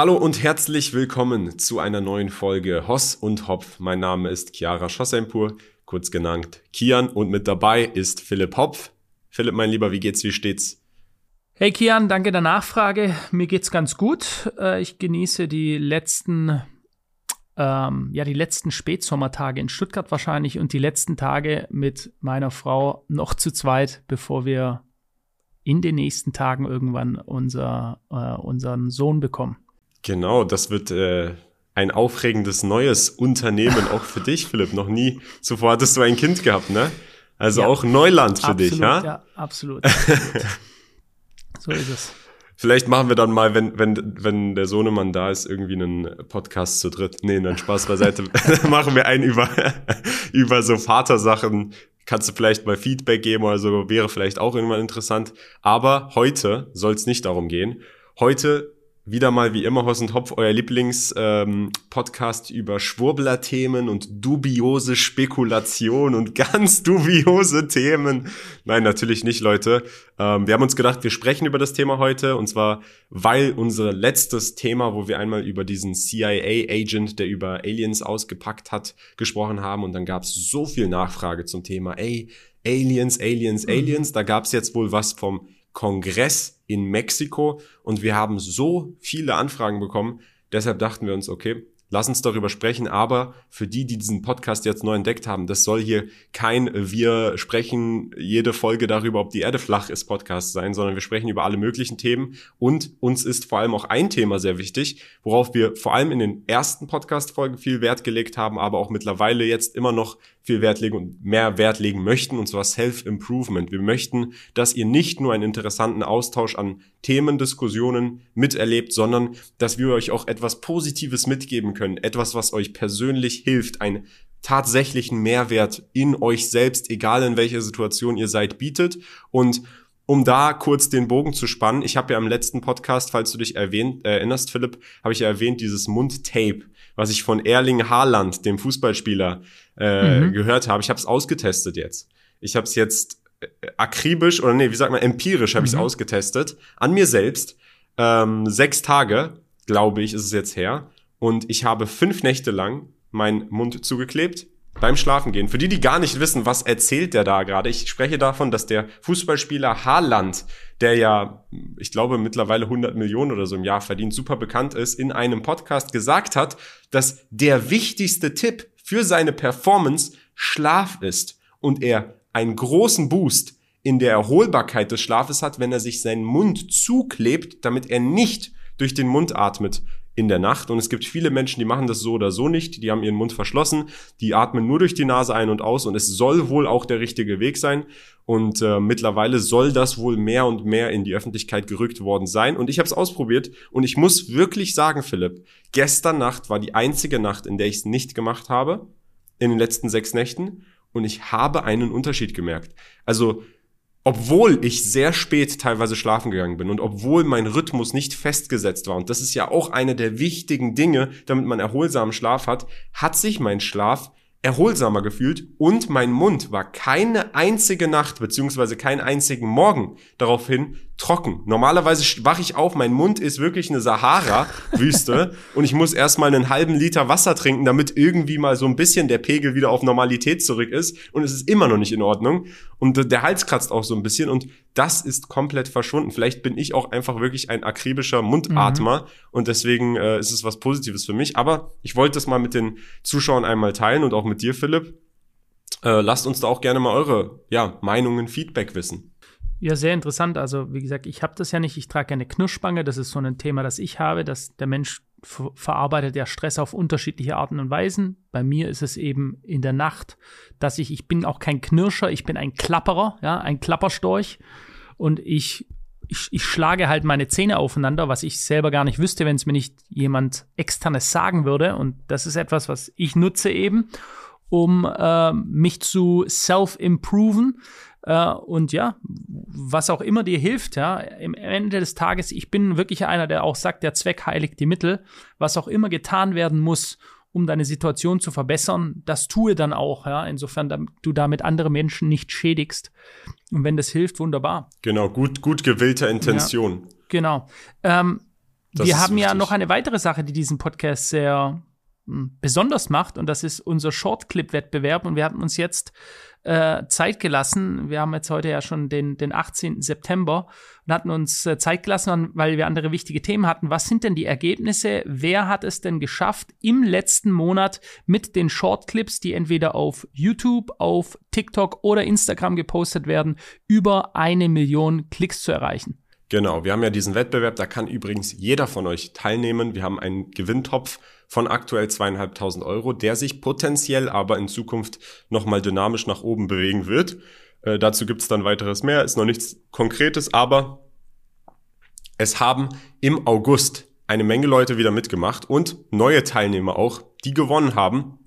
Hallo und herzlich willkommen zu einer neuen Folge Hoss und Hopf. Mein Name ist Chiara Schossempur, kurz genannt Kian und mit dabei ist Philipp Hopf. Philipp, mein Lieber, wie geht's, wie steht's? Hey Kian, danke der Nachfrage. Mir geht's ganz gut. Äh, ich genieße die letzten, ähm, ja, die letzten Spätsommertage in Stuttgart wahrscheinlich und die letzten Tage mit meiner Frau noch zu zweit, bevor wir in den nächsten Tagen irgendwann unser, äh, unseren Sohn bekommen. Genau, das wird äh, ein aufregendes neues Unternehmen auch für dich, Philipp. Noch nie zuvor hattest du ein Kind gehabt, ne? Also ja. auch Neuland für absolut, dich, ja? Ja, absolut. so ist es. Vielleicht machen wir dann mal, wenn, wenn, wenn der Sohnemann da ist, irgendwie einen Podcast zu dritt. Nee, dann Spaß beiseite. machen wir einen über, über so Vatersachen. Kannst du vielleicht mal Feedback geben oder so, wäre vielleicht auch irgendwann interessant. Aber heute soll es nicht darum gehen. Heute wieder mal wie immer Horst und Hopf, euer Lieblings-Podcast ähm, über Schwurbler-Themen und dubiose Spekulation und ganz dubiose Themen. Nein, natürlich nicht, Leute. Ähm, wir haben uns gedacht, wir sprechen über das Thema heute und zwar, weil unser letztes Thema, wo wir einmal über diesen CIA-Agent, der über Aliens ausgepackt hat, gesprochen haben und dann gab es so viel Nachfrage zum Thema, ey, Aliens, Aliens, mhm. Aliens. Da gab es jetzt wohl was vom Kongress in Mexiko und wir haben so viele Anfragen bekommen. Deshalb dachten wir uns, okay, lass uns darüber sprechen. Aber für die, die diesen Podcast jetzt neu entdeckt haben, das soll hier kein wir sprechen jede Folge darüber, ob die Erde flach ist Podcast sein, sondern wir sprechen über alle möglichen Themen. Und uns ist vor allem auch ein Thema sehr wichtig, worauf wir vor allem in den ersten Podcast-Folgen viel Wert gelegt haben, aber auch mittlerweile jetzt immer noch viel Wert legen und mehr Wert legen möchten, und zwar Self-Improvement. Wir möchten, dass ihr nicht nur einen interessanten Austausch an Themendiskussionen miterlebt, sondern dass wir euch auch etwas Positives mitgeben können, etwas, was euch persönlich hilft, einen tatsächlichen Mehrwert in euch selbst, egal in welcher Situation ihr seid, bietet. Und um da kurz den Bogen zu spannen, ich habe ja im letzten Podcast, falls du dich erwähnt, äh, erinnerst, Philipp, habe ich ja erwähnt, dieses Mundtape, was ich von Erling Haaland, dem Fußballspieler, äh, mhm. gehört habe. Ich habe es ausgetestet jetzt. Ich habe es jetzt äh, akribisch oder nee, wie sagt man, empirisch habe ich es mhm. ausgetestet an mir selbst. Ähm, sechs Tage, glaube ich, ist es jetzt her. Und ich habe fünf Nächte lang meinen Mund zugeklebt beim Schlafengehen. Für die, die gar nicht wissen, was erzählt der da gerade, ich spreche davon, dass der Fußballspieler Haaland, der ja, ich glaube, mittlerweile 100 Millionen oder so im Jahr verdient, super bekannt ist, in einem Podcast gesagt hat, dass der wichtigste Tipp für seine Performance Schlaf ist und er einen großen Boost in der Erholbarkeit des Schlafes hat, wenn er sich seinen Mund zuklebt, damit er nicht durch den Mund atmet in der Nacht. Und es gibt viele Menschen, die machen das so oder so nicht. Die haben ihren Mund verschlossen, die atmen nur durch die Nase ein und aus. Und es soll wohl auch der richtige Weg sein. Und äh, mittlerweile soll das wohl mehr und mehr in die Öffentlichkeit gerückt worden sein. Und ich habe es ausprobiert. Und ich muss wirklich sagen, Philipp, gestern Nacht war die einzige Nacht, in der ich es nicht gemacht habe. In den letzten sechs Nächten. Und ich habe einen Unterschied gemerkt. Also obwohl ich sehr spät teilweise schlafen gegangen bin und obwohl mein Rhythmus nicht festgesetzt war, und das ist ja auch eine der wichtigen Dinge, damit man erholsamen Schlaf hat, hat sich mein Schlaf erholsamer gefühlt und mein Mund war keine einzige Nacht beziehungsweise keinen einzigen Morgen daraufhin trocken. Normalerweise wache ich auf, mein Mund ist wirklich eine Sahara-Wüste und ich muss erstmal einen halben Liter Wasser trinken, damit irgendwie mal so ein bisschen der Pegel wieder auf Normalität zurück ist und es ist immer noch nicht in Ordnung und der Hals kratzt auch so ein bisschen und das ist komplett verschwunden. Vielleicht bin ich auch einfach wirklich ein akribischer Mundatmer mhm. und deswegen äh, ist es was Positives für mich, aber ich wollte das mal mit den Zuschauern einmal teilen und auch mit dir, Philipp. Äh, lasst uns da auch gerne mal eure ja, Meinungen, Feedback wissen. Ja, sehr interessant. Also, wie gesagt, ich habe das ja nicht. Ich trage eine Knirschspange. Das ist so ein Thema, das ich habe, dass der Mensch verarbeitet ja Stress auf unterschiedliche Arten und Weisen. Bei mir ist es eben in der Nacht, dass ich, ich bin auch kein Knirscher, ich bin ein Klapperer, ja, ein Klapperstorch. Und ich, ich, ich schlage halt meine Zähne aufeinander, was ich selber gar nicht wüsste, wenn es mir nicht jemand externes sagen würde. Und das ist etwas, was ich nutze eben, um äh, mich zu self-improven äh, und ja, was auch immer dir hilft, ja, im Ende des Tages, ich bin wirklich einer, der auch sagt, der Zweck heiligt die Mittel. Was auch immer getan werden muss, um deine Situation zu verbessern, das tue dann auch, ja, insofern du damit andere Menschen nicht schädigst. Und wenn das hilft, wunderbar. Genau, gut, gut gewillter Intention. Ja, genau. Ähm, wir haben wichtig. ja noch eine weitere Sache, die diesen Podcast sehr besonders macht und das ist unser Shortclip-Wettbewerb und wir haben uns jetzt äh, Zeit gelassen. Wir haben jetzt heute ja schon den, den 18. September und hatten uns äh, Zeit gelassen, weil wir andere wichtige Themen hatten. Was sind denn die Ergebnisse? Wer hat es denn geschafft, im letzten Monat mit den Shortclips, die entweder auf YouTube, auf TikTok oder Instagram gepostet werden, über eine Million Klicks zu erreichen? Genau, wir haben ja diesen Wettbewerb, da kann übrigens jeder von euch teilnehmen. Wir haben einen Gewinntopf von aktuell zweieinhalbtausend Euro, der sich potenziell aber in Zukunft nochmal dynamisch nach oben bewegen wird. Äh, dazu gibt's dann weiteres mehr, ist noch nichts Konkretes, aber es haben im August eine Menge Leute wieder mitgemacht und neue Teilnehmer auch, die gewonnen haben.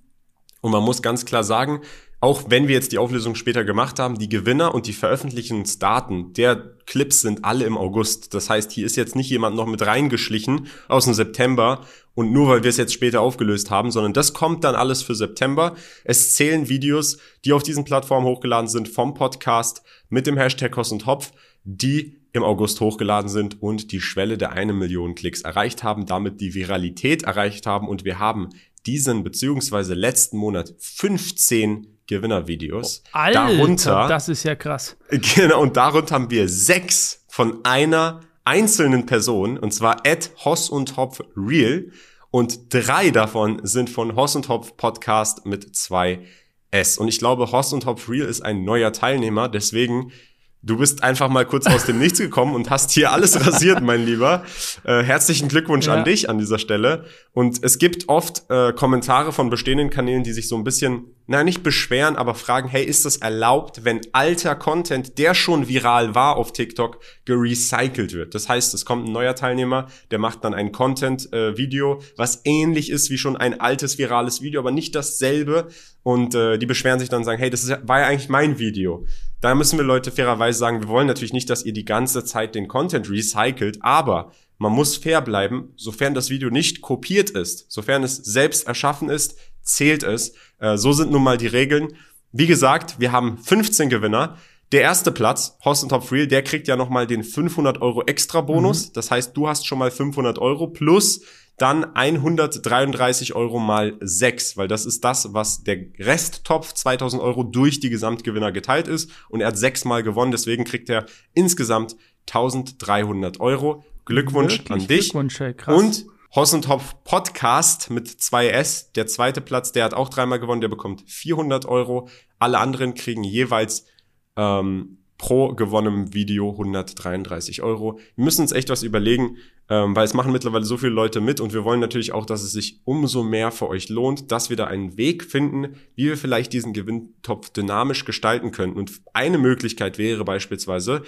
Und man muss ganz klar sagen, auch wenn wir jetzt die Auflösung später gemacht haben, die Gewinner und die Veröffentlichungsdaten der Clips sind alle im August. Das heißt, hier ist jetzt nicht jemand noch mit reingeschlichen aus dem September und nur weil wir es jetzt später aufgelöst haben, sondern das kommt dann alles für September. Es zählen Videos, die auf diesen Plattformen hochgeladen sind vom Podcast mit dem Hashtag Kost und Hopf, die im August hochgeladen sind und die Schwelle der eine Million Klicks erreicht haben, damit die Viralität erreicht haben und wir haben diesen beziehungsweise letzten Monat 15 Gewinnervideos. Oh, Alter, darunter, das ist ja krass. Genau, und darunter haben wir sechs von einer einzelnen Person, und zwar at Hoss und Hopf Real. Und drei davon sind von Hoss und Hopf Podcast mit zwei S. Und ich glaube, Hoss und Hopf Real ist ein neuer Teilnehmer, deswegen Du bist einfach mal kurz aus dem Nichts gekommen und hast hier alles rasiert, mein Lieber. Äh, herzlichen Glückwunsch ja. an dich an dieser Stelle. Und es gibt oft äh, Kommentare von bestehenden Kanälen, die sich so ein bisschen, na nicht beschweren, aber fragen, hey, ist das erlaubt, wenn alter Content, der schon viral war auf TikTok, gerecycelt wird? Das heißt, es kommt ein neuer Teilnehmer, der macht dann ein Content-Video, äh, was ähnlich ist wie schon ein altes virales Video, aber nicht dasselbe. Und äh, die beschweren sich dann und sagen, hey, das ist, war ja eigentlich mein Video. Da müssen wir Leute fairerweise sagen, wir wollen natürlich nicht, dass ihr die ganze Zeit den Content recycelt, aber man muss fair bleiben, sofern das Video nicht kopiert ist, sofern es selbst erschaffen ist, zählt es. Äh, so sind nun mal die Regeln. Wie gesagt, wir haben 15 Gewinner. Der erste Platz, Host Top Real, der kriegt ja nochmal den 500 Euro extra Bonus. Mhm. Das heißt, du hast schon mal 500 Euro plus dann 133 Euro mal 6, weil das ist das, was der Resttopf 2000 Euro durch die Gesamtgewinner geteilt ist. Und er hat sechsmal gewonnen, deswegen kriegt er insgesamt 1300 Euro. Glückwunsch Wirklich? an dich. Glückwunsch, ey, krass. Und Hossentopf Podcast mit 2S, der zweite Platz, der hat auch dreimal gewonnen, der bekommt 400 Euro. Alle anderen kriegen jeweils ähm, pro gewonnenem Video 133 Euro. Wir müssen uns echt was überlegen, ähm, weil es machen mittlerweile so viele Leute mit und wir wollen natürlich auch, dass es sich umso mehr für euch lohnt, dass wir da einen Weg finden, wie wir vielleicht diesen Gewinntopf dynamisch gestalten könnten. Und eine Möglichkeit wäre beispielsweise,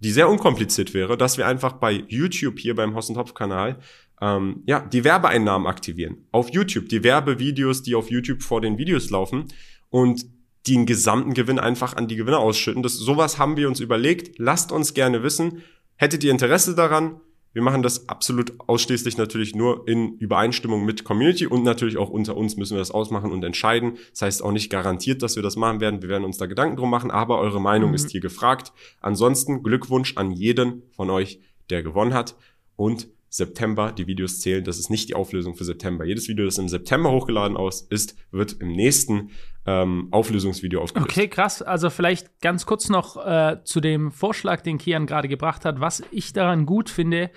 die sehr unkompliziert wäre, dass wir einfach bei YouTube hier beim Hossentopf-Kanal ähm, ja, die Werbeeinnahmen aktivieren. Auf YouTube, die Werbevideos, die auf YouTube vor den Videos laufen und den gesamten Gewinn einfach an die Gewinner ausschütten. Das, sowas haben wir uns überlegt. Lasst uns gerne wissen. Hättet ihr Interesse daran? Wir machen das absolut ausschließlich natürlich nur in Übereinstimmung mit Community und natürlich auch unter uns müssen wir das ausmachen und entscheiden. Das heißt auch nicht garantiert, dass wir das machen werden. Wir werden uns da Gedanken drum machen, aber eure Meinung mhm. ist hier gefragt. Ansonsten Glückwunsch an jeden von euch, der gewonnen hat und September die Videos zählen. Das ist nicht die Auflösung für September. Jedes Video, das im September hochgeladen aus ist, wird im nächsten ähm, Auflösungsvideo aufgelöst. Okay, krass. Also vielleicht ganz kurz noch äh, zu dem Vorschlag, den Kian gerade gebracht hat. Was ich daran gut finde,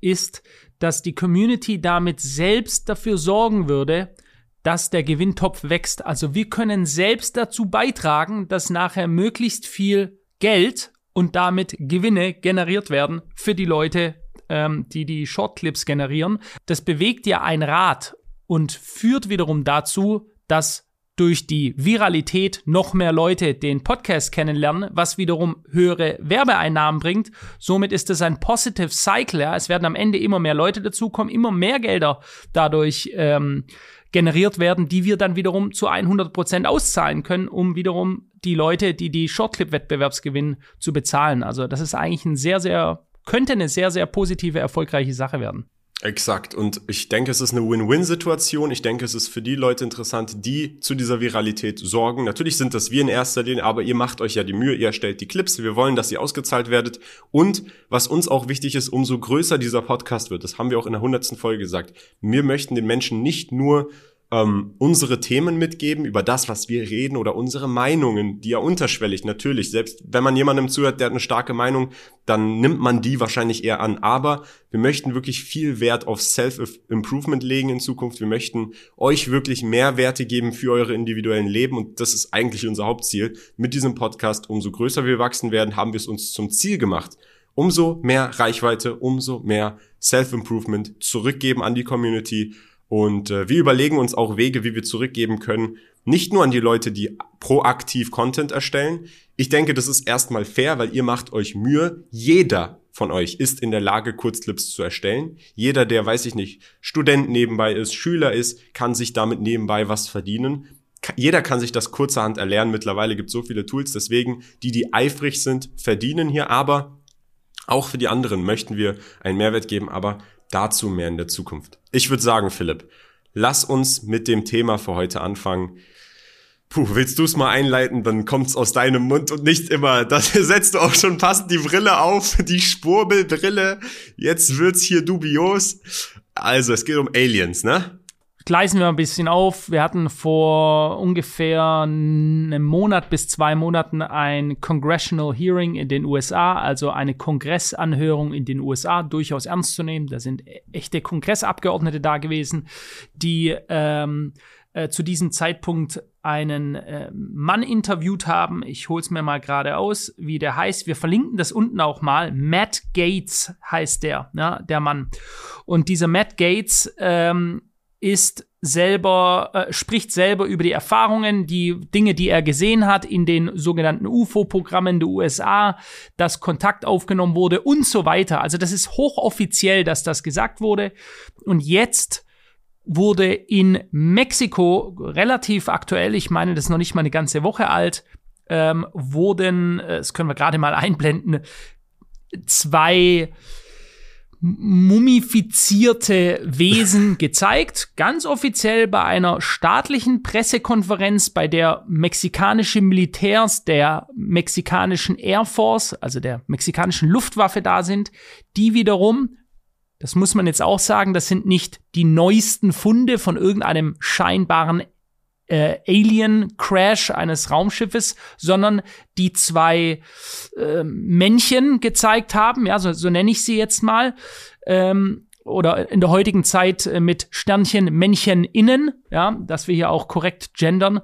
ist, dass die Community damit selbst dafür sorgen würde, dass der Gewinntopf wächst. Also wir können selbst dazu beitragen, dass nachher möglichst viel Geld und damit Gewinne generiert werden für die Leute, ähm, die die Shortclips generieren. Das bewegt ja ein Rad und führt wiederum dazu, dass durch die Viralität noch mehr Leute den Podcast kennenlernen, was wiederum höhere Werbeeinnahmen bringt. Somit ist es ein Positive Cycle. Ja? Es werden am Ende immer mehr Leute dazukommen, immer mehr Gelder dadurch ähm, generiert werden, die wir dann wiederum zu 100 Prozent auszahlen können, um wiederum die Leute, die die Shortclip-Wettbewerbs gewinnen, zu bezahlen. Also das ist eigentlich ein sehr, sehr könnte eine sehr, sehr positive, erfolgreiche Sache werden. Exakt. Und ich denke, es ist eine Win-Win-Situation. Ich denke, es ist für die Leute interessant, die zu dieser Viralität sorgen. Natürlich sind das wir in erster Linie, aber ihr macht euch ja die Mühe, ihr erstellt die Clips. Wir wollen, dass ihr ausgezahlt werdet. Und was uns auch wichtig ist, umso größer dieser Podcast wird, das haben wir auch in der hundertsten Folge gesagt. Wir möchten den Menschen nicht nur ähm, unsere Themen mitgeben, über das, was wir reden oder unsere Meinungen, die ja unterschwellig natürlich, selbst wenn man jemandem zuhört, der hat eine starke Meinung, dann nimmt man die wahrscheinlich eher an. Aber wir möchten wirklich viel Wert auf Self-Improvement legen in Zukunft. Wir möchten euch wirklich mehr Werte geben für eure individuellen Leben und das ist eigentlich unser Hauptziel. Mit diesem Podcast, umso größer wir wachsen werden, haben wir es uns zum Ziel gemacht, umso mehr Reichweite, umso mehr Self-Improvement zurückgeben an die Community und äh, wir überlegen uns auch Wege, wie wir zurückgeben können. Nicht nur an die Leute, die proaktiv Content erstellen. Ich denke, das ist erstmal fair, weil ihr macht euch Mühe. Jeder von euch ist in der Lage, Kurzclips zu erstellen. Jeder, der, weiß ich nicht, Student nebenbei ist, Schüler ist, kann sich damit nebenbei was verdienen. Jeder kann sich das kurzerhand erlernen. Mittlerweile gibt es so viele Tools. Deswegen, die, die eifrig sind, verdienen hier. Aber auch für die anderen möchten wir einen Mehrwert geben. Aber Dazu mehr in der Zukunft. Ich würde sagen, Philipp, lass uns mit dem Thema für heute anfangen. Puh, willst du es mal einleiten, dann kommt's aus deinem Mund und nicht immer. Da setzt du auch schon passend die Brille auf, die Spurbelbrille. Jetzt wird's hier dubios. Also, es geht um Aliens, ne? Gleisen wir ein bisschen auf. Wir hatten vor ungefähr einem Monat bis zwei Monaten ein Congressional Hearing in den USA, also eine Kongressanhörung in den USA, durchaus ernst zu nehmen. Da sind echte Kongressabgeordnete da gewesen, die ähm, äh, zu diesem Zeitpunkt einen äh, Mann interviewt haben. Ich hol's mir mal gerade aus, wie der heißt. Wir verlinken das unten auch mal. Matt Gates heißt der, ja, der Mann. Und dieser Matt Gates ähm, ist selber, äh, spricht selber über die Erfahrungen, die Dinge, die er gesehen hat in den sogenannten UFO-Programmen der USA, dass Kontakt aufgenommen wurde und so weiter. Also das ist hochoffiziell, dass das gesagt wurde. Und jetzt wurde in Mexiko relativ aktuell, ich meine, das ist noch nicht mal eine ganze Woche alt, ähm, wurden, äh, das können wir gerade mal einblenden, zwei mumifizierte Wesen gezeigt, ganz offiziell bei einer staatlichen Pressekonferenz, bei der mexikanische Militärs der mexikanischen Air Force, also der mexikanischen Luftwaffe da sind, die wiederum das muss man jetzt auch sagen, das sind nicht die neuesten Funde von irgendeinem scheinbaren äh, Alien-Crash eines Raumschiffes, sondern die zwei äh, Männchen gezeigt haben, ja, so, so nenne ich sie jetzt mal, ähm, oder in der heutigen Zeit äh, mit Sternchen, Männchen innen, ja, dass wir hier auch korrekt gendern,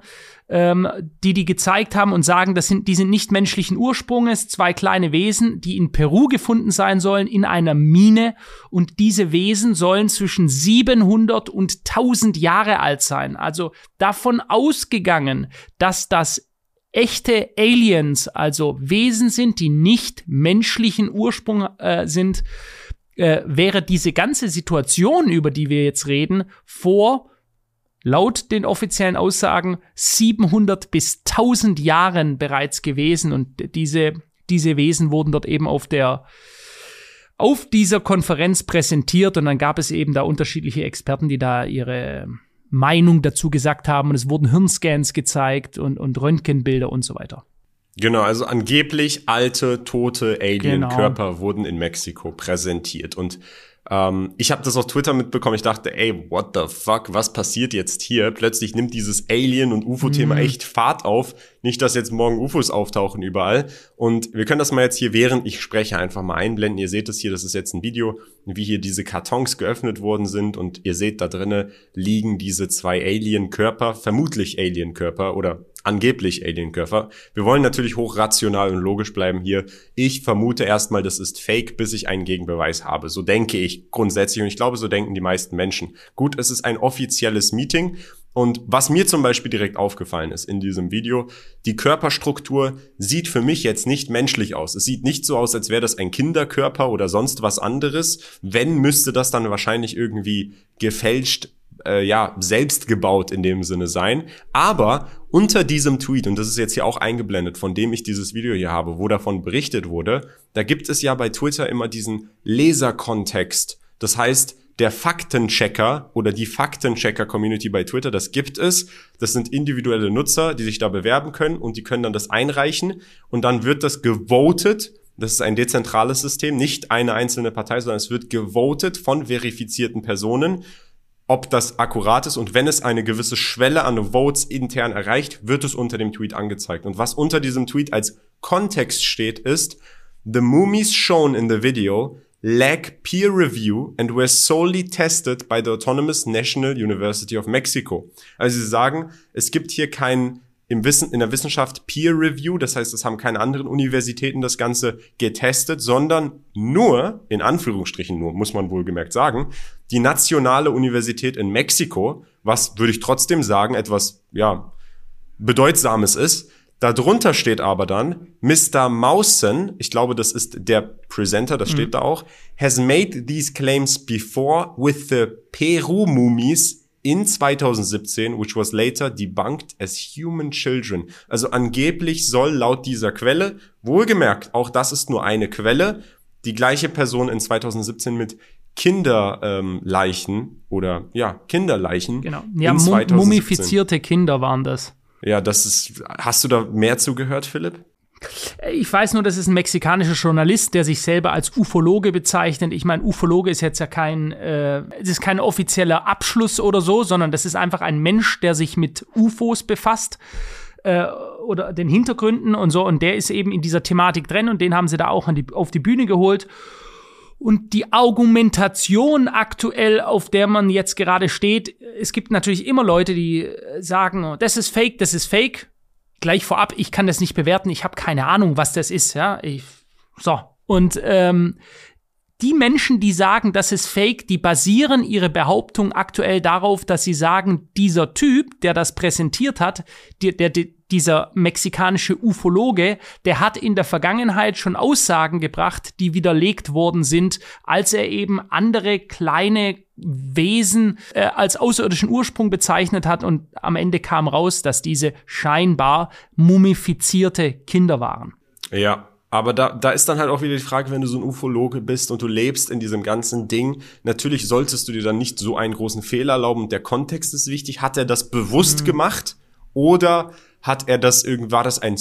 ähm, die die gezeigt haben und sagen, das sind, die sind nicht menschlichen Ursprunges, zwei kleine Wesen, die in Peru gefunden sein sollen, in einer Mine. Und diese Wesen sollen zwischen 700 und 1000 Jahre alt sein. Also davon ausgegangen, dass das echte Aliens, also Wesen sind, die nicht menschlichen Ursprung äh, sind, äh, wäre diese ganze Situation, über die wir jetzt reden, vor laut den offiziellen Aussagen 700 bis 1000 Jahren bereits gewesen. Und diese, diese Wesen wurden dort eben auf der auf dieser Konferenz präsentiert. Und dann gab es eben da unterschiedliche Experten, die da ihre Meinung dazu gesagt haben. Und es wurden Hirnscans gezeigt und, und Röntgenbilder und so weiter. Genau, also angeblich alte, tote Alien-Körper genau. wurden in Mexiko präsentiert und ähm, ich habe das auf Twitter mitbekommen. Ich dachte, ey, what the fuck, was passiert jetzt hier? Plötzlich nimmt dieses Alien- und UFO-Thema mhm. echt Fahrt auf. Nicht, dass jetzt morgen UFOs auftauchen überall. Und wir können das mal jetzt hier, während ich spreche, einfach mal einblenden. Ihr seht es hier, das ist jetzt ein Video, wie hier diese Kartons geöffnet worden sind. Und ihr seht, da drinnen liegen diese zwei Alien-Körper, vermutlich Alien-Körper oder angeblich Alien-Körper. Wir wollen natürlich hochrational und logisch bleiben hier. Ich vermute erstmal, das ist Fake, bis ich einen Gegenbeweis habe. So denke ich grundsätzlich und ich glaube, so denken die meisten Menschen. Gut, es ist ein offizielles Meeting und was mir zum Beispiel direkt aufgefallen ist in diesem Video, die Körperstruktur sieht für mich jetzt nicht menschlich aus. Es sieht nicht so aus, als wäre das ein Kinderkörper oder sonst was anderes. Wenn, müsste das dann wahrscheinlich irgendwie gefälscht äh, ja, selbst gebaut in dem Sinne sein. Aber unter diesem Tweet, und das ist jetzt hier auch eingeblendet, von dem ich dieses Video hier habe, wo davon berichtet wurde, da gibt es ja bei Twitter immer diesen Leserkontext. Das heißt, der Faktenchecker oder die Faktenchecker-Community bei Twitter. Das gibt es. Das sind individuelle Nutzer, die sich da bewerben können und die können dann das einreichen und dann wird das gewotet. Das ist ein dezentrales System, nicht eine einzelne Partei, sondern es wird gewotet von verifizierten Personen ob das akkurat ist und wenn es eine gewisse Schwelle an Votes intern erreicht, wird es unter dem Tweet angezeigt. Und was unter diesem Tweet als Kontext steht, ist, the mummies shown in the video lack peer review and were solely tested by the Autonomous National University of Mexico. Also sie sagen, es gibt hier kein im Wissen, in der Wissenschaft Peer Review, das heißt, es haben keine anderen Universitäten das Ganze getestet, sondern nur, in Anführungsstrichen nur, muss man wohlgemerkt sagen, die Nationale Universität in Mexiko, was würde ich trotzdem sagen, etwas, ja, bedeutsames ist. Darunter steht aber dann, Mr. Mausen, ich glaube, das ist der Presenter, das mhm. steht da auch, has made these claims before with the Peru Mummies in 2017, which was later debunked as human children. Also angeblich soll laut dieser Quelle, wohlgemerkt, auch das ist nur eine Quelle, die gleiche Person in 2017 mit Kinderleichen ähm, oder ja, Kinderleichen. Genau. Ja, mumifizierte Kinder waren das. Ja, das ist. Hast du da mehr zugehört, Philipp? Ich weiß nur, das ist ein mexikanischer Journalist, der sich selber als Ufologe bezeichnet. Ich meine, Ufologe ist jetzt ja kein, äh, es ist kein offizieller Abschluss oder so, sondern das ist einfach ein Mensch, der sich mit UFOs befasst äh, oder den Hintergründen und so. Und der ist eben in dieser Thematik drin und den haben sie da auch die, auf die Bühne geholt. Und die Argumentation aktuell, auf der man jetzt gerade steht, es gibt natürlich immer Leute, die sagen, oh, das ist fake, das ist fake gleich vorab, ich kann das nicht bewerten, ich habe keine Ahnung, was das ist, ja. Ich, so. Und ähm, die Menschen, die sagen, das ist fake, die basieren ihre Behauptung aktuell darauf, dass sie sagen, dieser Typ, der das präsentiert hat, der, der, dieser mexikanische Ufologe, der hat in der Vergangenheit schon Aussagen gebracht, die widerlegt worden sind, als er eben andere kleine Wesen äh, als außerirdischen Ursprung bezeichnet hat und am Ende kam raus, dass diese scheinbar mumifizierte Kinder waren. Ja, aber da, da ist dann halt auch wieder die Frage, wenn du so ein Ufologe bist und du lebst in diesem ganzen Ding, natürlich solltest du dir dann nicht so einen großen Fehler erlauben und der Kontext ist wichtig. Hat er das bewusst mhm. gemacht oder hat er das irgendwie, war das ein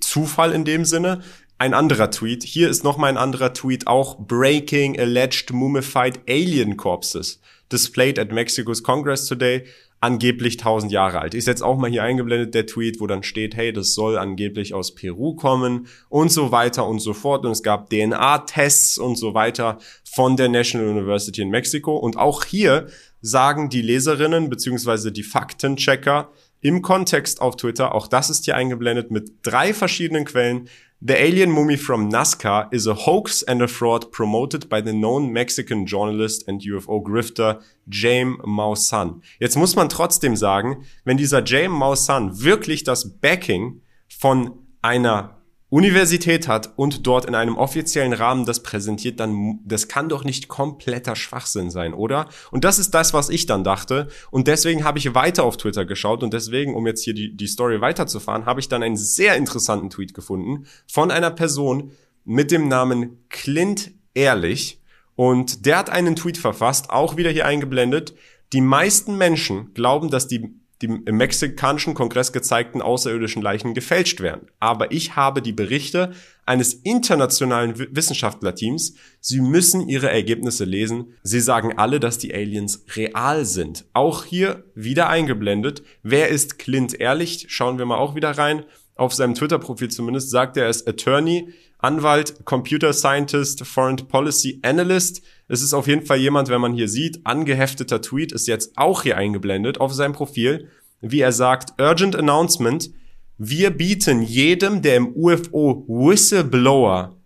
Zufall in dem Sinne? Ein anderer Tweet. Hier ist noch mal ein anderer Tweet, auch Breaking Alleged Mummified Alien Corpses displayed at Mexico's Congress today angeblich 1000 Jahre alt. Ist jetzt auch mal hier eingeblendet der Tweet, wo dann steht, hey, das soll angeblich aus Peru kommen und so weiter und so fort. Und es gab DNA-Tests und so weiter von der National University in Mexiko. Und auch hier sagen die Leserinnen beziehungsweise die Faktenchecker im Kontext auf Twitter, auch das ist hier eingeblendet mit drei verschiedenen Quellen, The alien mummy from Nazca is a hoax and a fraud promoted by the known Mexican journalist and UFO grifter James Maussan. Jetzt muss man trotzdem sagen, wenn dieser James Maussan wirklich das Backing von einer Universität hat und dort in einem offiziellen Rahmen das präsentiert, dann das kann doch nicht kompletter Schwachsinn sein, oder? Und das ist das, was ich dann dachte. Und deswegen habe ich weiter auf Twitter geschaut und deswegen, um jetzt hier die, die Story weiterzufahren, habe ich dann einen sehr interessanten Tweet gefunden von einer Person mit dem Namen Clint Ehrlich. Und der hat einen Tweet verfasst, auch wieder hier eingeblendet. Die meisten Menschen glauben, dass die die im mexikanischen Kongress gezeigten außerirdischen Leichen gefälscht werden. Aber ich habe die Berichte eines internationalen Wissenschaftlerteams. Sie müssen ihre Ergebnisse lesen. Sie sagen alle, dass die Aliens real sind. Auch hier wieder eingeblendet. Wer ist Clint Ehrlich? Schauen wir mal auch wieder rein. Auf seinem Twitter-Profil zumindest sagt er, er ist Attorney, Anwalt, Computer Scientist, Foreign Policy Analyst. Es ist auf jeden Fall jemand, wenn man hier sieht, angehefteter Tweet ist jetzt auch hier eingeblendet auf seinem Profil, wie er sagt, Urgent Announcement, wir bieten jedem, der im UFO Whistleblower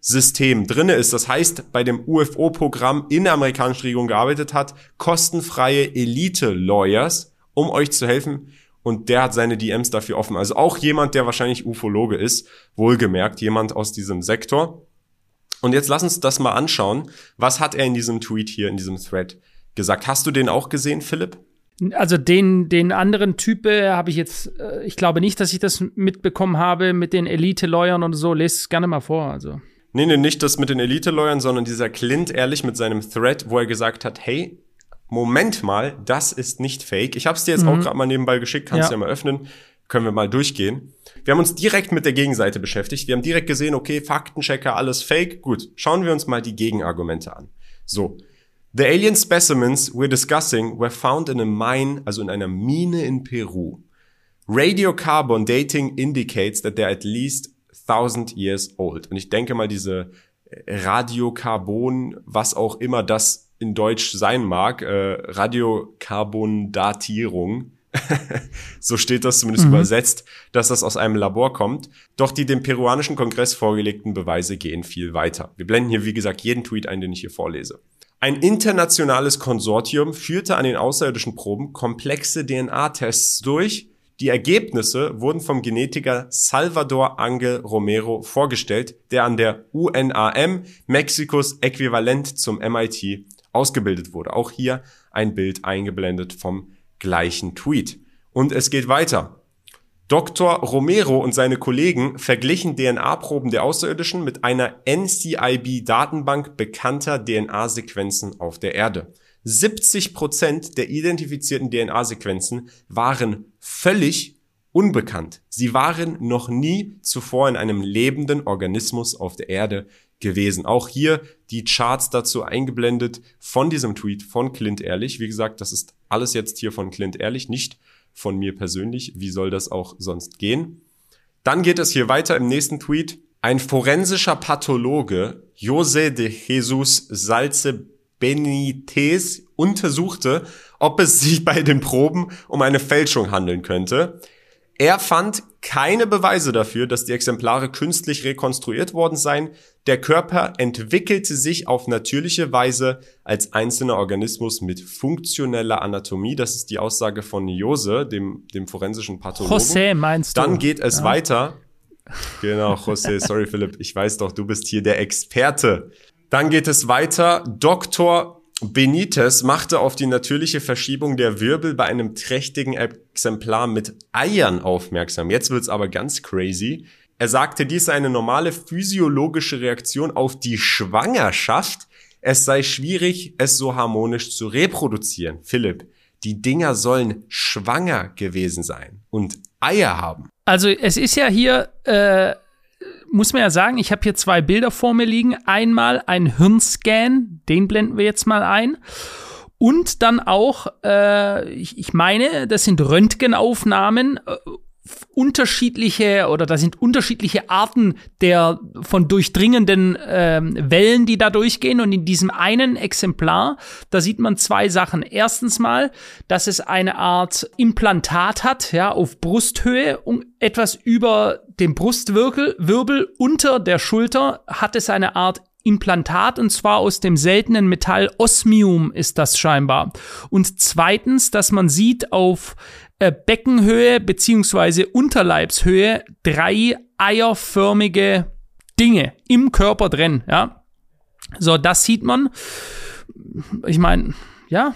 System drinne ist, das heißt, bei dem UFO-Programm in der amerikanischen Regierung gearbeitet hat, kostenfreie Elite-Lawyers, um euch zu helfen. Und der hat seine DMs dafür offen. Also auch jemand, der wahrscheinlich Ufologe ist, wohlgemerkt, jemand aus diesem Sektor. Und jetzt lass uns das mal anschauen. Was hat er in diesem Tweet hier, in diesem Thread gesagt? Hast du den auch gesehen, Philipp? Also den, den anderen Typ äh, habe ich jetzt, äh, ich glaube nicht, dass ich das mitbekommen habe mit den Elite-Lawyern und so. Lest es gerne mal vor. Also. Nee, nee, nicht das mit den Elite-Lawyern, sondern dieser Clint ehrlich mit seinem Thread, wo er gesagt hat, hey, Moment mal, das ist nicht fake. Ich habe es dir jetzt mhm. auch gerade mal nebenbei geschickt, kannst ja. ja mal öffnen, können wir mal durchgehen. Wir haben uns direkt mit der Gegenseite beschäftigt. Wir haben direkt gesehen, okay, Faktenchecker, alles fake. Gut, schauen wir uns mal die Gegenargumente an. So. The alien specimens we're discussing were found in a mine, also in einer Mine in Peru. Radiocarbon dating indicates that they're at least 1000 years old. Und ich denke mal, diese Radiokarbon, was auch immer das in Deutsch sein mag, äh, Radiokarbondatierung, so steht das zumindest mhm. übersetzt, dass das aus einem Labor kommt. Doch die dem peruanischen Kongress vorgelegten Beweise gehen viel weiter. Wir blenden hier, wie gesagt, jeden Tweet ein, den ich hier vorlese. Ein internationales Konsortium führte an den außerirdischen Proben komplexe DNA-Tests durch, die Ergebnisse wurden vom Genetiker Salvador Angel Romero vorgestellt, der an der UNAM, Mexikos Äquivalent zum MIT, ausgebildet wurde. Auch hier ein Bild eingeblendet vom gleichen Tweet. Und es geht weiter. Dr. Romero und seine Kollegen verglichen DNA-Proben der Außerirdischen mit einer NCIB-Datenbank bekannter DNA-Sequenzen auf der Erde. 70 Prozent der identifizierten DNA-Sequenzen waren völlig unbekannt. Sie waren noch nie zuvor in einem lebenden Organismus auf der Erde gewesen. Auch hier die Charts dazu eingeblendet von diesem Tweet von Clint Ehrlich. Wie gesagt, das ist alles jetzt hier von Clint Ehrlich, nicht von mir persönlich. Wie soll das auch sonst gehen? Dann geht es hier weiter im nächsten Tweet. Ein forensischer Pathologe, Jose de Jesus Salze Benitez untersuchte, ob es sich bei den Proben um eine Fälschung handeln könnte. Er fand keine Beweise dafür, dass die Exemplare künstlich rekonstruiert worden seien. Der Körper entwickelte sich auf natürliche Weise als einzelner Organismus mit funktioneller Anatomie. Das ist die Aussage von Jose, dem, dem forensischen Pathologen. José meinst du? Dann geht es ja. weiter. Genau, José, sorry Philipp, ich weiß doch, du bist hier der Experte. Dann geht es weiter. Dr. Benitez machte auf die natürliche Verschiebung der Wirbel bei einem trächtigen Exemplar mit Eiern aufmerksam. Jetzt wird's aber ganz crazy. Er sagte, dies sei eine normale physiologische Reaktion auf die Schwangerschaft. Es sei schwierig, es so harmonisch zu reproduzieren. Philipp, die Dinger sollen schwanger gewesen sein und Eier haben. Also es ist ja hier äh, muss man ja sagen, ich habe hier zwei Bilder vor mir liegen. Einmal ein Hirnscan, den blenden wir jetzt mal ein. Und dann auch, äh, ich, ich meine, das sind Röntgenaufnahmen äh, unterschiedliche oder da sind unterschiedliche Arten der von durchdringenden ähm, Wellen, die da durchgehen. Und in diesem einen Exemplar, da sieht man zwei Sachen. Erstens mal, dass es eine Art Implantat hat, ja, auf Brusthöhe, um, etwas über dem Brustwirbel, Wirbel unter der Schulter hat es eine Art Implantat und zwar aus dem seltenen Metall Osmium ist das scheinbar. Und zweitens, dass man sieht auf äh, Beckenhöhe beziehungsweise Unterleibshöhe drei eierförmige Dinge im Körper drin, ja. So, das sieht man. Ich meine, ja,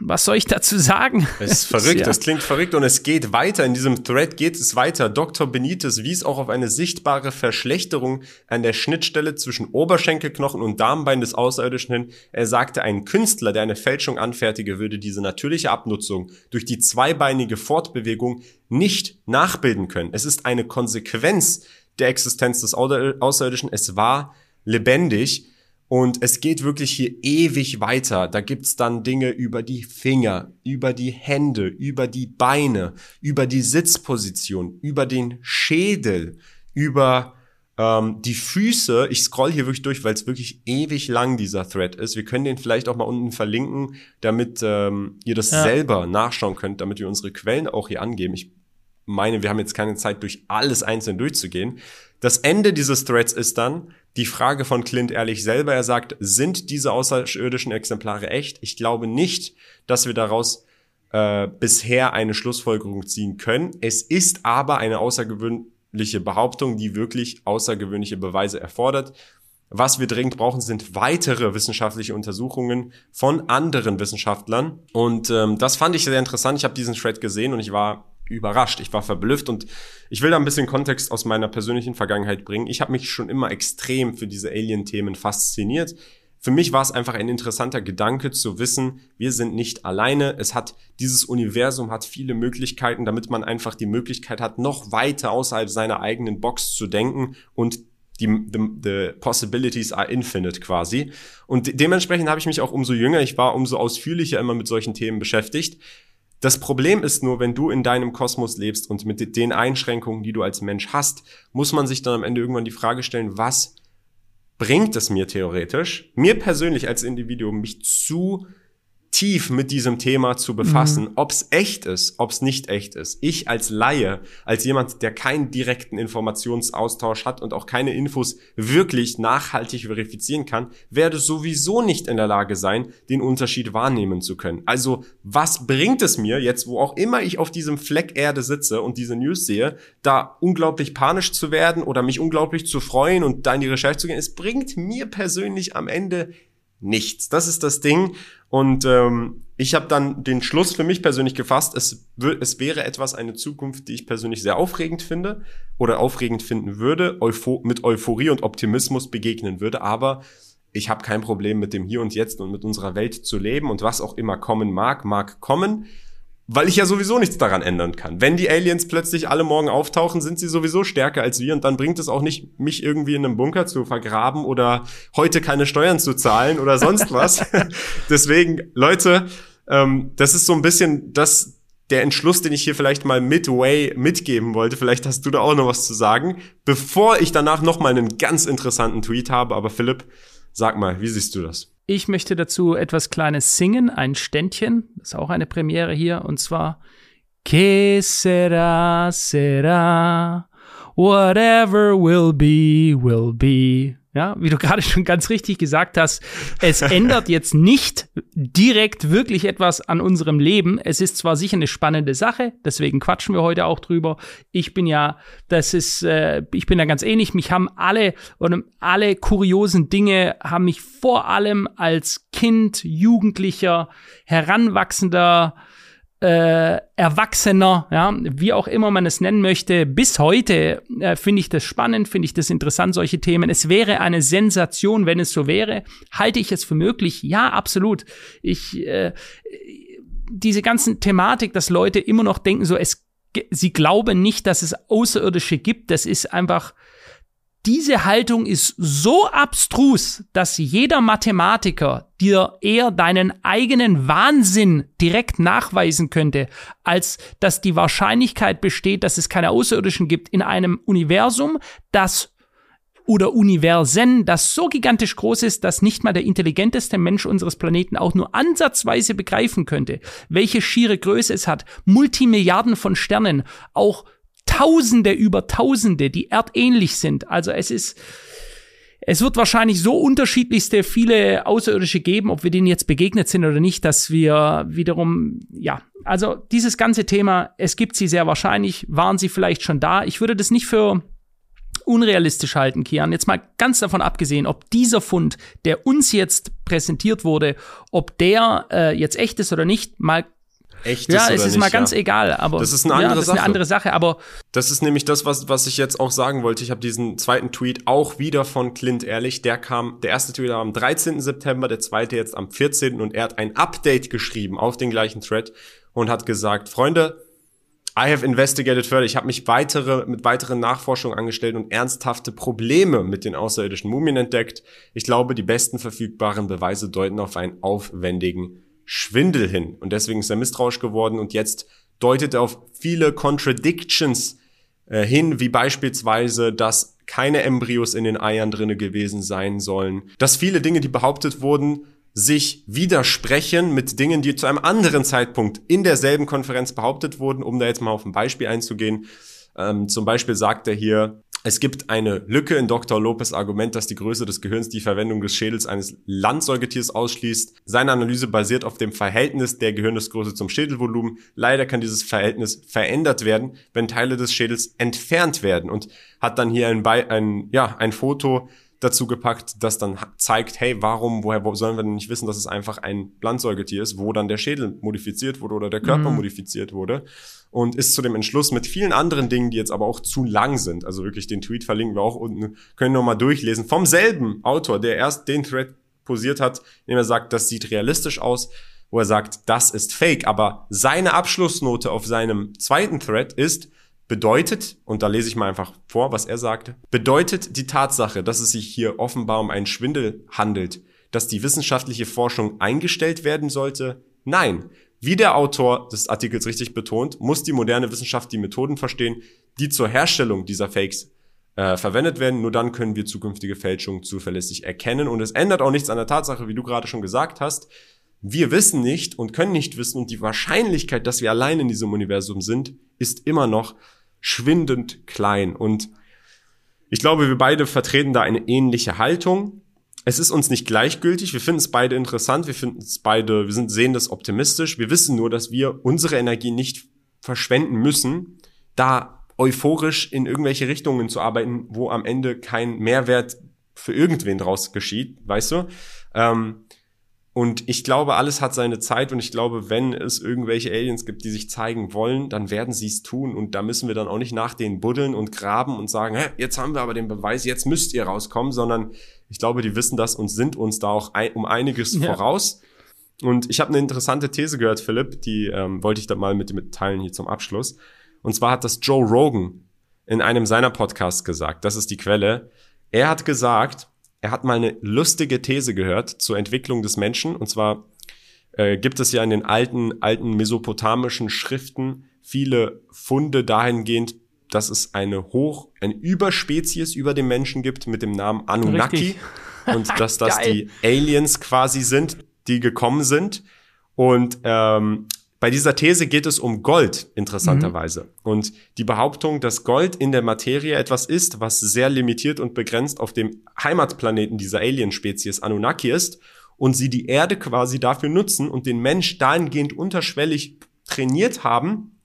was soll ich dazu sagen? Es ist verrückt, ja. das klingt verrückt und es geht weiter. In diesem Thread geht es weiter. Dr. Benitez wies auch auf eine sichtbare Verschlechterung an der Schnittstelle zwischen Oberschenkelknochen und Darmbein des Außerirdischen hin. Er sagte, ein Künstler, der eine Fälschung anfertige, würde diese natürliche Abnutzung durch die zweibeinige Fortbewegung nicht nachbilden können. Es ist eine Konsequenz der Existenz des Außerirdischen. Es war lebendig. Und es geht wirklich hier ewig weiter. Da gibt's dann Dinge über die Finger, über die Hände, über die Beine, über die Sitzposition, über den Schädel, über ähm, die Füße. Ich scroll hier wirklich durch, weil es wirklich ewig lang dieser Thread ist. Wir können den vielleicht auch mal unten verlinken, damit ähm, ihr das ja. selber nachschauen könnt, damit wir unsere Quellen auch hier angeben. Ich meine, wir haben jetzt keine Zeit, durch alles einzeln durchzugehen. Das Ende dieses Threads ist dann, die Frage von Clint Ehrlich selber, er sagt, sind diese außerirdischen Exemplare echt? Ich glaube nicht, dass wir daraus äh, bisher eine Schlussfolgerung ziehen können. Es ist aber eine außergewöhnliche Behauptung, die wirklich außergewöhnliche Beweise erfordert. Was wir dringend brauchen, sind weitere wissenschaftliche Untersuchungen von anderen Wissenschaftlern. Und ähm, das fand ich sehr interessant. Ich habe diesen Thread gesehen und ich war überrascht, ich war verblüfft und ich will da ein bisschen Kontext aus meiner persönlichen Vergangenheit bringen. Ich habe mich schon immer extrem für diese Alien-Themen fasziniert. Für mich war es einfach ein interessanter Gedanke zu wissen, wir sind nicht alleine. Es hat, dieses Universum hat viele Möglichkeiten, damit man einfach die Möglichkeit hat, noch weiter außerhalb seiner eigenen Box zu denken und die the, the possibilities are infinite quasi. Und de dementsprechend habe ich mich auch umso jünger, ich war umso ausführlicher immer mit solchen Themen beschäftigt. Das Problem ist nur, wenn du in deinem Kosmos lebst und mit den Einschränkungen, die du als Mensch hast, muss man sich dann am Ende irgendwann die Frage stellen, was bringt es mir theoretisch, mir persönlich als Individuum, mich zu tief mit diesem Thema zu befassen, mhm. ob es echt ist, ob es nicht echt ist. Ich als Laie, als jemand, der keinen direkten Informationsaustausch hat und auch keine Infos wirklich nachhaltig verifizieren kann, werde sowieso nicht in der Lage sein, den Unterschied wahrnehmen zu können. Also was bringt es mir jetzt, wo auch immer ich auf diesem Fleck Erde sitze und diese News sehe, da unglaublich panisch zu werden oder mich unglaublich zu freuen und da in die Recherche zu gehen? Es bringt mir persönlich am Ende nichts. Das ist das Ding. Und ähm, ich habe dann den Schluss für mich persönlich gefasst, es, es wäre etwas, eine Zukunft, die ich persönlich sehr aufregend finde oder aufregend finden würde, Eupho mit Euphorie und Optimismus begegnen würde, aber ich habe kein Problem mit dem Hier und Jetzt und mit unserer Welt zu leben und was auch immer kommen mag, mag kommen weil ich ja sowieso nichts daran ändern kann. Wenn die Aliens plötzlich alle morgen auftauchen, sind sie sowieso stärker als wir und dann bringt es auch nicht, mich irgendwie in einem Bunker zu vergraben oder heute keine Steuern zu zahlen oder sonst was. Deswegen, Leute, ähm, das ist so ein bisschen das, der Entschluss, den ich hier vielleicht mal midway mitgeben wollte. Vielleicht hast du da auch noch was zu sagen, bevor ich danach noch mal einen ganz interessanten Tweet habe. Aber Philipp, sag mal, wie siehst du das? Ich möchte dazu etwas Kleines singen, ein Ständchen. Das ist auch eine Premiere hier. Und zwar Que sera, sera, whatever will be, will be. Ja, wie du gerade schon ganz richtig gesagt hast, es ändert jetzt nicht direkt wirklich etwas an unserem Leben. Es ist zwar sicher eine spannende Sache, deswegen quatschen wir heute auch drüber. Ich bin ja, das ist, äh, ich bin da ganz ähnlich. Mich haben alle und alle kuriosen Dinge haben mich vor allem als Kind, Jugendlicher, Heranwachsender äh, Erwachsener, ja, wie auch immer man es nennen möchte, bis heute äh, finde ich das spannend, finde ich das interessant, solche Themen. Es wäre eine Sensation, wenn es so wäre. Halte ich es für möglich? Ja, absolut. Ich, äh, diese ganzen Thematik, dass Leute immer noch denken, so es, sie glauben nicht, dass es Außerirdische gibt, das ist einfach, diese Haltung ist so abstrus, dass jeder Mathematiker dir eher deinen eigenen Wahnsinn direkt nachweisen könnte, als dass die Wahrscheinlichkeit besteht, dass es keine Außerirdischen gibt in einem Universum, das oder Universen, das so gigantisch groß ist, dass nicht mal der intelligenteste Mensch unseres Planeten auch nur ansatzweise begreifen könnte, welche schiere Größe es hat, Multimilliarden von Sternen, auch Tausende über Tausende, die erdähnlich sind. Also es ist, es wird wahrscheinlich so unterschiedlichste viele Außerirdische geben, ob wir denen jetzt begegnet sind oder nicht, dass wir wiederum, ja, also dieses ganze Thema, es gibt sie sehr wahrscheinlich, waren sie vielleicht schon da. Ich würde das nicht für unrealistisch halten, Kian. Jetzt mal ganz davon abgesehen, ob dieser Fund, der uns jetzt präsentiert wurde, ob der äh, jetzt echt ist oder nicht, mal echt ist ja, es ist nicht, mal ganz ja. egal, aber das ist eine andere, ja, das Sache. Ist eine andere Sache, aber das ist nämlich das, was was ich jetzt auch sagen wollte. Ich habe diesen zweiten Tweet auch wieder von Clint Ehrlich, der kam, der erste Tweet am 13. September, der zweite jetzt am 14. und er hat ein Update geschrieben auf den gleichen Thread und hat gesagt, Freunde, I have investigated further. Ich habe mich weitere, mit weiteren Nachforschungen angestellt und ernsthafte Probleme mit den außerirdischen Mumien entdeckt. Ich glaube, die besten verfügbaren Beweise deuten auf einen aufwendigen Schwindel hin. Und deswegen ist er misstrauisch geworden und jetzt deutet er auf viele Contradictions äh, hin, wie beispielsweise, dass keine Embryos in den Eiern drinne gewesen sein sollen, dass viele Dinge, die behauptet wurden, sich widersprechen mit Dingen, die zu einem anderen Zeitpunkt in derselben Konferenz behauptet wurden, um da jetzt mal auf ein Beispiel einzugehen. Ähm, zum Beispiel sagt er hier, es gibt eine Lücke in Dr. Lopez Argument, dass die Größe des Gehirns die Verwendung des Schädels eines Landsäugetiers ausschließt. Seine Analyse basiert auf dem Verhältnis der Gehirnesgröße zum Schädelvolumen. Leider kann dieses Verhältnis verändert werden, wenn Teile des Schädels entfernt werden und hat dann hier ein, ein, ja, ein Foto dazu gepackt, das dann zeigt, hey, warum, woher wo sollen wir denn nicht wissen, dass es einfach ein Landsäugetier ist, wo dann der Schädel modifiziert wurde oder der Körper mhm. modifiziert wurde und ist zu dem Entschluss mit vielen anderen Dingen, die jetzt aber auch zu lang sind. Also wirklich den Tweet verlinken wir auch unten, können wir mal durchlesen. Vom selben Autor, der erst den Thread posiert hat, indem er sagt, das sieht realistisch aus, wo er sagt, das ist fake. Aber seine Abschlussnote auf seinem zweiten Thread ist, bedeutet, und da lese ich mal einfach vor, was er sagte, bedeutet die Tatsache, dass es sich hier offenbar um einen Schwindel handelt, dass die wissenschaftliche Forschung eingestellt werden sollte? Nein. Wie der Autor des Artikels richtig betont, muss die moderne Wissenschaft die Methoden verstehen, die zur Herstellung dieser Fakes äh, verwendet werden. Nur dann können wir zukünftige Fälschungen zuverlässig erkennen. Und es ändert auch nichts an der Tatsache, wie du gerade schon gesagt hast. Wir wissen nicht und können nicht wissen und die Wahrscheinlichkeit, dass wir allein in diesem Universum sind, ist immer noch schwindend klein. Und ich glaube, wir beide vertreten da eine ähnliche Haltung. Es ist uns nicht gleichgültig. Wir finden es beide interessant. Wir finden es beide, wir sind, sehen das optimistisch. Wir wissen nur, dass wir unsere Energie nicht verschwenden müssen, da euphorisch in irgendwelche Richtungen zu arbeiten, wo am Ende kein Mehrwert für irgendwen draus geschieht, weißt du? Ähm, und ich glaube, alles hat seine Zeit und ich glaube, wenn es irgendwelche Aliens gibt, die sich zeigen wollen, dann werden sie es tun und da müssen wir dann auch nicht nach denen buddeln und graben und sagen, Hä, jetzt haben wir aber den Beweis, jetzt müsst ihr rauskommen, sondern ich glaube, die wissen das und sind uns da auch ein, um einiges ja. voraus. Und ich habe eine interessante These gehört, Philipp, die ähm, wollte ich da mal mit dir mitteilen hier zum Abschluss. Und zwar hat das Joe Rogan in einem seiner Podcasts gesagt, das ist die Quelle. Er hat gesagt, er hat mal eine lustige These gehört zur Entwicklung des Menschen. Und zwar äh, gibt es ja in den alten, alten mesopotamischen Schriften viele Funde dahingehend, dass es eine Hoch, eine Überspezies über dem Menschen gibt mit dem Namen Anunnaki. Richtig. Und dass das die Aliens quasi sind, die gekommen sind. Und ähm, bei dieser These geht es um Gold, interessanterweise. Mhm. Und die Behauptung, dass Gold in der Materie etwas ist, was sehr limitiert und begrenzt auf dem Heimatplaneten dieser Alienspezies Anunnaki ist und sie die Erde quasi dafür nutzen und den Mensch dahingehend unterschwellig trainiert haben,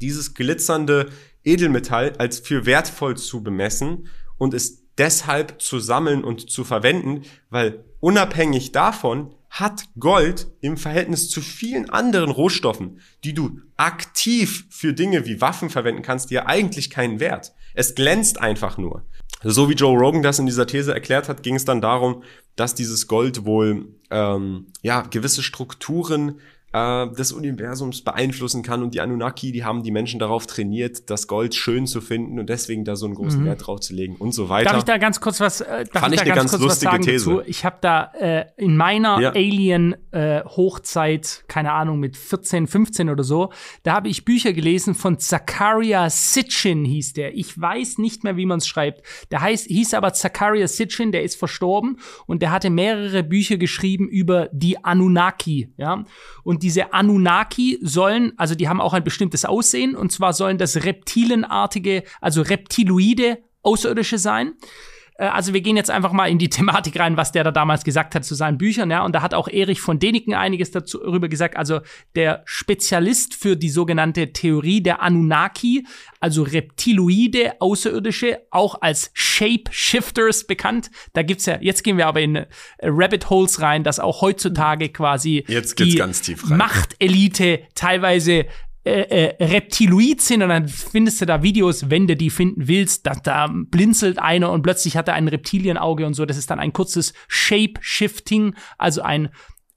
dieses glitzernde Edelmetall als für wertvoll zu bemessen und es deshalb zu sammeln und zu verwenden, weil unabhängig davon hat Gold im Verhältnis zu vielen anderen Rohstoffen, die du aktiv für Dinge wie Waffen verwenden kannst, dir eigentlich keinen Wert. Es glänzt einfach nur. So wie Joe Rogan das in dieser These erklärt hat, ging es dann darum, dass dieses Gold wohl ähm, ja gewisse Strukturen äh, des Universums beeinflussen kann. Und die Anunnaki, die haben die Menschen darauf trainiert, das Gold schön zu finden und deswegen da so einen großen mhm. Wert drauf zu legen und so weiter. Darf ich da ganz kurz was? Äh, darf Fand ich, da eine ganz, ganz lustige These. Dazu? Ich habe da äh, in meiner ja. Alien äh, Hochzeit, keine Ahnung, mit 14, 15 oder so, da habe ich Bücher gelesen von Zakaria Sitchin hieß der. Ich weiß nicht mehr, wie man es schreibt. Der heißt, hieß aber Zakaria Sitchin, der ist verstorben und der hatte mehrere Bücher geschrieben über die Anunnaki, ja. Und diese Anunnaki sollen, also die haben auch ein bestimmtes Aussehen, und zwar sollen das reptilenartige, also reptiloide Außerirdische sein. Äh, also wir gehen jetzt einfach mal in die Thematik rein, was der da damals gesagt hat zu seinen Büchern, ja. Und da hat auch Erich von Deniken einiges dazu darüber gesagt. Also der Spezialist für die sogenannte Theorie der Anunnaki, also Reptiloide, Außerirdische, auch als Shapeshifters bekannt. Da gibt's ja, jetzt gehen wir aber in äh, Rabbit Holes rein, dass auch heutzutage quasi jetzt geht's die ganz tief rein. Machtelite teilweise äh, äh, Reptiloid sind und dann findest du da Videos, wenn du die finden willst, da, da blinzelt einer und plötzlich hat er ein Reptilienauge und so. Das ist dann ein kurzes Shape-Shifting, also ein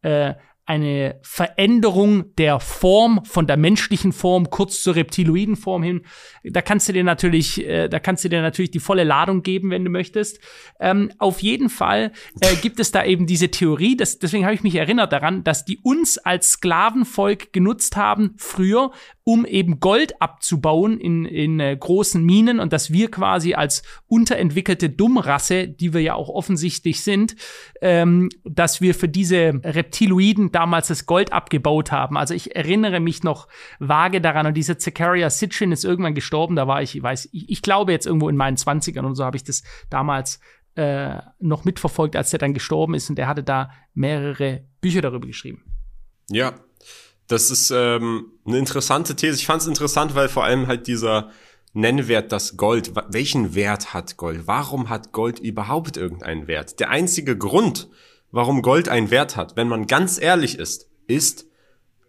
äh, eine Veränderung der Form von der menschlichen Form kurz zur reptiloiden Form hin. Da kannst du dir natürlich, äh, da kannst du dir natürlich die volle Ladung geben, wenn du möchtest. Ähm, auf jeden Fall äh, gibt es da eben diese Theorie. Das, deswegen habe ich mich erinnert daran, dass die uns als Sklavenvolk genutzt haben früher, um eben Gold abzubauen in, in äh, großen Minen und dass wir quasi als unterentwickelte Dummrasse, die wir ja auch offensichtlich sind, ähm, dass wir für diese Reptiloiden damals das Gold abgebaut haben. Also ich erinnere mich noch vage daran und dieser Zakaria Sitchin ist irgendwann gestorben, da war ich, ich weiß, ich, ich glaube jetzt irgendwo in meinen Zwanzigern und so habe ich das damals äh, noch mitverfolgt, als der dann gestorben ist und der hatte da mehrere Bücher darüber geschrieben. Ja, das ist ähm, eine interessante These. Ich fand es interessant, weil vor allem halt dieser Nennwert das Gold? Welchen Wert hat Gold? Warum hat Gold überhaupt irgendeinen Wert? Der einzige Grund, warum Gold einen Wert hat, wenn man ganz ehrlich ist, ist,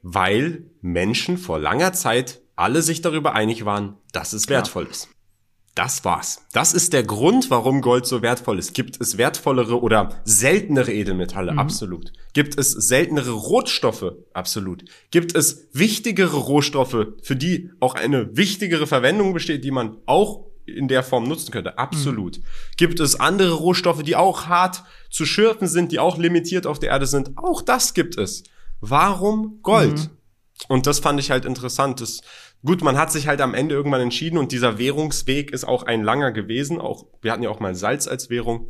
weil Menschen vor langer Zeit alle sich darüber einig waren, dass es wertvoll ist. Das war's. Das ist der Grund, warum Gold so wertvoll ist. Gibt es wertvollere oder seltenere Edelmetalle? Mhm. Absolut. Gibt es seltenere Rohstoffe? Absolut. Gibt es wichtigere Rohstoffe, für die auch eine wichtigere Verwendung besteht, die man auch in der Form nutzen könnte? Absolut. Mhm. Gibt es andere Rohstoffe, die auch hart zu schürfen sind, die auch limitiert auf der Erde sind? Auch das gibt es. Warum Gold? Mhm. Und das fand ich halt interessant. Das, gut, man hat sich halt am Ende irgendwann entschieden und dieser Währungsweg ist auch ein langer gewesen. Auch, wir hatten ja auch mal Salz als Währung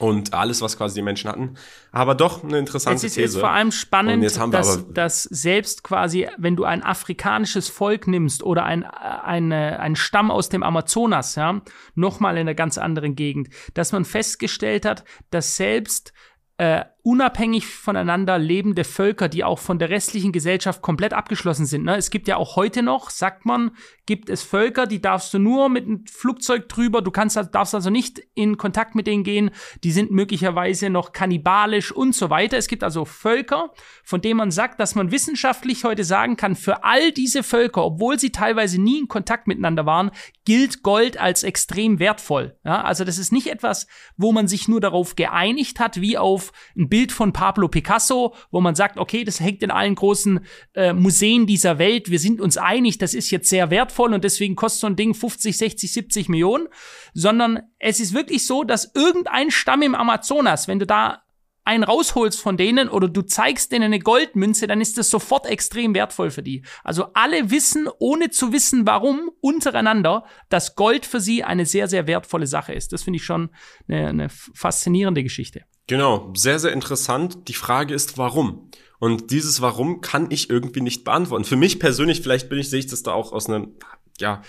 und alles, was quasi die Menschen hatten. Aber doch eine interessante es ist, These. ist vor allem spannend, dass, dass selbst quasi, wenn du ein afrikanisches Volk nimmst oder ein, eine, ein Stamm aus dem Amazonas, ja, nochmal in einer ganz anderen Gegend, dass man festgestellt hat, dass selbst äh, unabhängig voneinander lebende Völker, die auch von der restlichen Gesellschaft komplett abgeschlossen sind. Ne? Es gibt ja auch heute noch, sagt man, gibt es Völker, die darfst du nur mit einem Flugzeug drüber, du kannst, darfst also nicht in Kontakt mit denen gehen, die sind möglicherweise noch kannibalisch und so weiter. Es gibt also Völker, von denen man sagt, dass man wissenschaftlich heute sagen kann, für all diese Völker, obwohl sie teilweise nie in Kontakt miteinander waren, gilt Gold als extrem wertvoll. Ja? Also das ist nicht etwas, wo man sich nur darauf geeinigt hat, wie auf ein Bild von Pablo Picasso, wo man sagt, okay, das hängt in allen großen äh, Museen dieser Welt, wir sind uns einig, das ist jetzt sehr wertvoll und deswegen kostet so ein Ding 50, 60, 70 Millionen, sondern es ist wirklich so, dass irgendein Stamm im Amazonas, wenn du da einen rausholst von denen oder du zeigst denen eine Goldmünze, dann ist das sofort extrem wertvoll für die. Also alle wissen, ohne zu wissen, warum, untereinander, dass Gold für sie eine sehr, sehr wertvolle Sache ist. Das finde ich schon eine, eine faszinierende Geschichte. Genau, sehr, sehr interessant. Die Frage ist, warum? Und dieses Warum kann ich irgendwie nicht beantworten. Für mich persönlich, vielleicht bin ich, sehe ich das da auch aus einem, ja,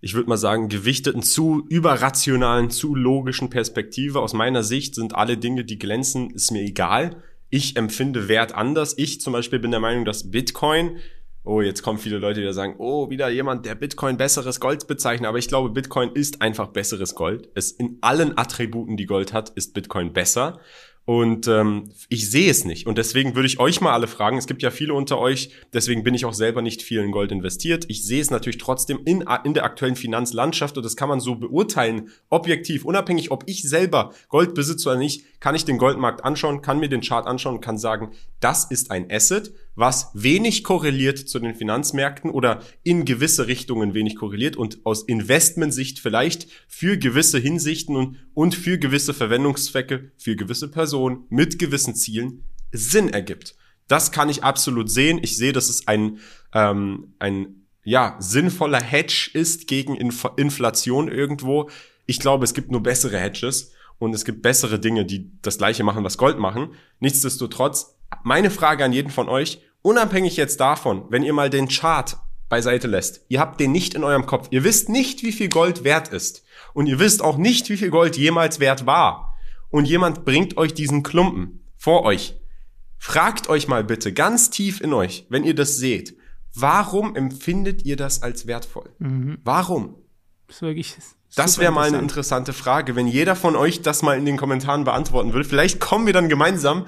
ich würde mal sagen, gewichteten, zu überrationalen, zu logischen Perspektive. Aus meiner Sicht sind alle Dinge, die glänzen, ist mir egal. Ich empfinde Wert anders. Ich zum Beispiel bin der Meinung, dass Bitcoin, oh, jetzt kommen viele Leute, die sagen, oh, wieder jemand, der Bitcoin besseres Gold bezeichnet. Aber ich glaube, Bitcoin ist einfach besseres Gold. Es in allen Attributen, die Gold hat, ist Bitcoin besser. Und ähm, ich sehe es nicht. Und deswegen würde ich euch mal alle fragen. Es gibt ja viele unter euch, deswegen bin ich auch selber nicht viel in Gold investiert. Ich sehe es natürlich trotzdem in, in der aktuellen Finanzlandschaft und das kann man so beurteilen, objektiv, unabhängig, ob ich selber Gold besitze oder nicht, kann ich den Goldmarkt anschauen, kann mir den Chart anschauen und kann sagen, das ist ein Asset, was wenig korreliert zu den Finanzmärkten oder in gewisse Richtungen wenig korreliert und aus Investmentsicht vielleicht für gewisse Hinsichten und, und für gewisse Verwendungszwecke, für gewisse Personen mit gewissen Zielen Sinn ergibt. Das kann ich absolut sehen. Ich sehe, dass es ein, ähm, ein ja, sinnvoller Hedge ist gegen Inf Inflation irgendwo. Ich glaube, es gibt nur bessere Hedges und es gibt bessere Dinge, die das gleiche machen, was Gold machen. Nichtsdestotrotz, meine Frage an jeden von euch, unabhängig jetzt davon, wenn ihr mal den Chart beiseite lässt, ihr habt den nicht in eurem Kopf, ihr wisst nicht, wie viel Gold wert ist und ihr wisst auch nicht, wie viel Gold jemals wert war und jemand bringt euch diesen Klumpen vor euch. Fragt euch mal bitte ganz tief in euch, wenn ihr das seht, warum empfindet ihr das als wertvoll? Mhm. Warum? Das ist wirklich das wäre mal eine interessante Frage, wenn jeder von euch das mal in den Kommentaren beantworten würde. Vielleicht kommen wir dann gemeinsam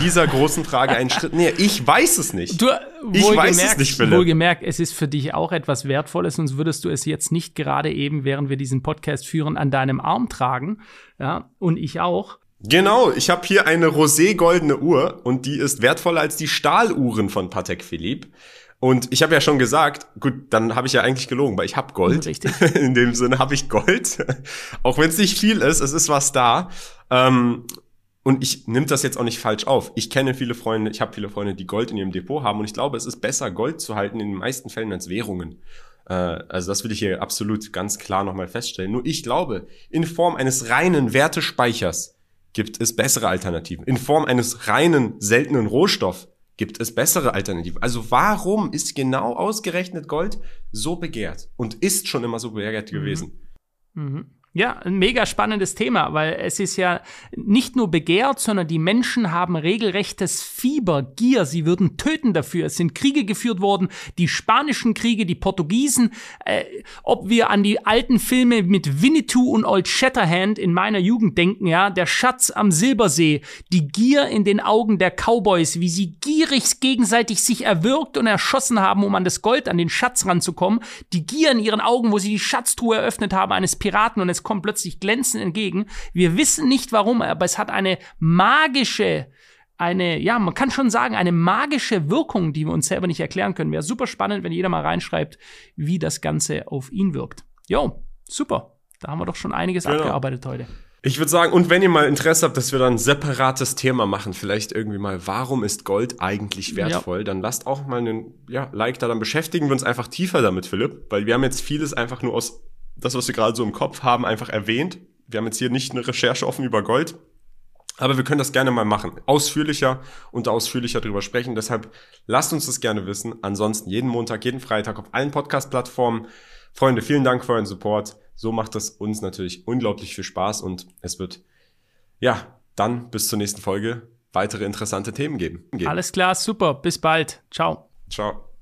dieser großen Frage einen Schritt näher. Ich weiß es nicht. Du, ich weiß es nicht, Philipp. Wohlgemerkt, es ist für dich auch etwas Wertvolles, sonst würdest du es jetzt nicht gerade eben, während wir diesen Podcast führen, an deinem Arm tragen. Ja, und ich auch. Genau, ich habe hier eine rosé-goldene Uhr und die ist wertvoller als die Stahluhren von Patek Philippe. Und ich habe ja schon gesagt, gut, dann habe ich ja eigentlich gelogen, weil ich habe Gold. Richtig. In dem Sinne habe ich Gold. auch wenn es nicht viel ist, es ist was da. Ähm, und ich nimm das jetzt auch nicht falsch auf. Ich kenne viele Freunde, ich habe viele Freunde, die Gold in ihrem Depot haben und ich glaube, es ist besser, Gold zu halten in den meisten Fällen als Währungen. Äh, also das will ich hier absolut ganz klar nochmal feststellen. Nur ich glaube, in Form eines reinen Wertespeichers gibt es bessere Alternativen. In Form eines reinen seltenen Rohstoff gibt es bessere Alternativen. Also warum ist genau ausgerechnet Gold so begehrt und ist schon immer so begehrt mhm. gewesen? Mhm. Ja, ein mega spannendes Thema, weil es ist ja nicht nur begehrt, sondern die Menschen haben regelrechtes Fieber, Gier. Sie würden töten dafür. Es sind Kriege geführt worden, die spanischen Kriege, die Portugiesen. Äh, ob wir an die alten Filme mit Winnetou und Old Shatterhand in meiner Jugend denken, ja, der Schatz am Silbersee, die Gier in den Augen der Cowboys, wie sie gierig gegenseitig sich erwürgt und erschossen haben, um an das Gold, an den Schatz ranzukommen. Die Gier in ihren Augen, wo sie die Schatztruhe eröffnet haben eines Piraten und es kommt plötzlich glänzend entgegen. Wir wissen nicht warum, aber es hat eine magische, eine, ja, man kann schon sagen, eine magische Wirkung, die wir uns selber nicht erklären können. Wäre super spannend, wenn jeder mal reinschreibt, wie das Ganze auf ihn wirkt. Jo, super. Da haben wir doch schon einiges genau. abgearbeitet heute. Ich würde sagen, und wenn ihr mal Interesse habt, dass wir dann ein separates Thema machen, vielleicht irgendwie mal, warum ist Gold eigentlich wertvoll, ja. dann lasst auch mal einen ja, Like da, dann beschäftigen wir uns einfach tiefer damit, Philipp, weil wir haben jetzt vieles einfach nur aus das, was wir gerade so im Kopf haben, einfach erwähnt. Wir haben jetzt hier nicht eine Recherche offen über Gold, aber wir können das gerne mal machen. Ausführlicher und ausführlicher drüber sprechen. Deshalb lasst uns das gerne wissen. Ansonsten jeden Montag, jeden Freitag auf allen Podcast-Plattformen. Freunde, vielen Dank für euren Support. So macht es uns natürlich unglaublich viel Spaß und es wird, ja, dann bis zur nächsten Folge weitere interessante Themen geben. Alles klar, super. Bis bald. Ciao. Ciao.